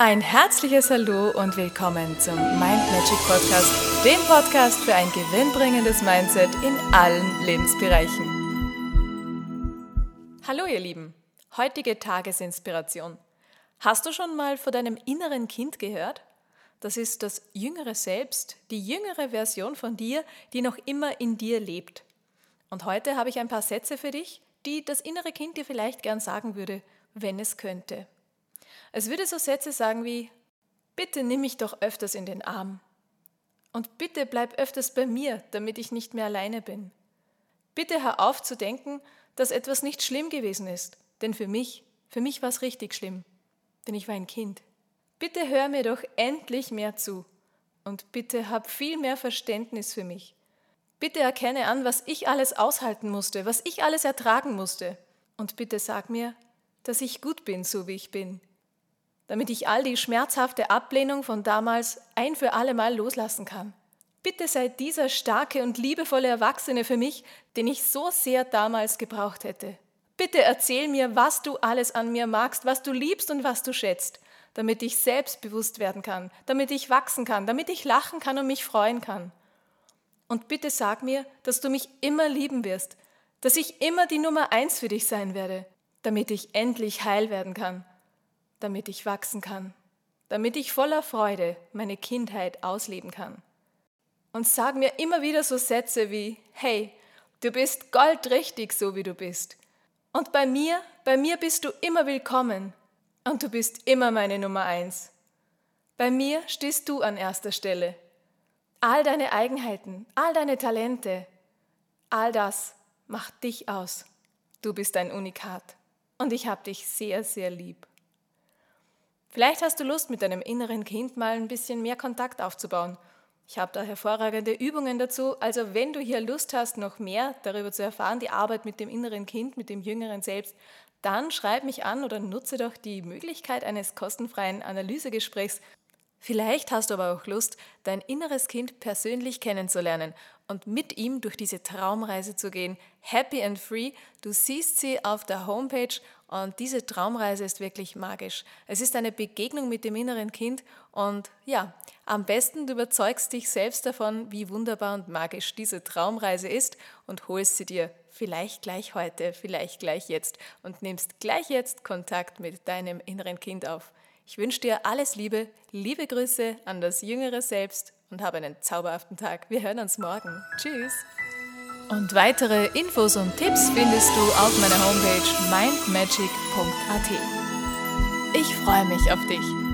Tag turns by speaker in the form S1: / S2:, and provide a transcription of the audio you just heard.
S1: Ein herzliches Hallo und willkommen zum Mind Magic Podcast, dem Podcast für ein gewinnbringendes Mindset in allen Lebensbereichen. Hallo ihr Lieben, heutige Tagesinspiration. Hast du schon mal von deinem inneren Kind gehört? Das ist das jüngere Selbst, die jüngere Version von dir, die noch immer in dir lebt. Und heute habe ich ein paar Sätze für dich, die das innere Kind dir vielleicht gern sagen würde, wenn es könnte. Es würde so Sätze sagen wie, bitte nimm mich doch öfters in den Arm. Und bitte bleib öfters bei mir, damit ich nicht mehr alleine bin. Bitte hör auf zu denken, dass etwas nicht schlimm gewesen ist, denn für mich, für mich war es richtig schlimm, denn ich war ein Kind. Bitte hör mir doch endlich mehr zu und bitte hab viel mehr Verständnis für mich. Bitte erkenne an, was ich alles aushalten musste, was ich alles ertragen musste. Und bitte sag mir, dass ich gut bin, so wie ich bin, damit ich all die schmerzhafte Ablehnung von damals ein für alle Mal loslassen kann. Bitte sei dieser starke und liebevolle Erwachsene für mich, den ich so sehr damals gebraucht hätte. Bitte erzähl mir, was du alles an mir magst, was du liebst und was du schätzt, damit ich selbstbewusst werden kann, damit ich wachsen kann, damit ich lachen kann und mich freuen kann. Und bitte sag mir, dass du mich immer lieben wirst, dass ich immer die Nummer eins für dich sein werde, damit ich endlich heil werden kann damit ich wachsen kann, damit ich voller Freude meine Kindheit ausleben kann. Und sag mir immer wieder so Sätze wie, hey, du bist goldrichtig, so wie du bist. Und bei mir, bei mir bist du immer willkommen. Und du bist immer meine Nummer eins. Bei mir stehst du an erster Stelle. All deine Eigenheiten, all deine Talente, all das macht dich aus. Du bist ein Unikat. Und ich hab dich sehr, sehr lieb. Vielleicht hast du Lust, mit deinem inneren Kind mal ein bisschen mehr Kontakt aufzubauen. Ich habe da hervorragende Übungen dazu. Also wenn du hier Lust hast, noch mehr darüber zu erfahren, die Arbeit mit dem inneren Kind, mit dem jüngeren Selbst, dann schreib mich an oder nutze doch die Möglichkeit eines kostenfreien Analysegesprächs. Vielleicht hast du aber auch Lust, dein inneres Kind persönlich kennenzulernen und mit ihm durch diese Traumreise zu gehen. Happy and Free. Du siehst sie auf der Homepage und diese Traumreise ist wirklich magisch. Es ist eine Begegnung mit dem inneren Kind und ja, am besten du überzeugst dich selbst davon, wie wunderbar und magisch diese Traumreise ist und holst sie dir vielleicht gleich heute, vielleicht gleich jetzt und nimmst gleich jetzt Kontakt mit deinem inneren Kind auf. Ich wünsche dir alles Liebe, liebe Grüße an das jüngere Selbst und habe einen zauberhaften Tag. Wir hören uns morgen. Tschüss. Und weitere Infos und Tipps findest du auf meiner Homepage mindmagic.at. Ich freue mich auf dich.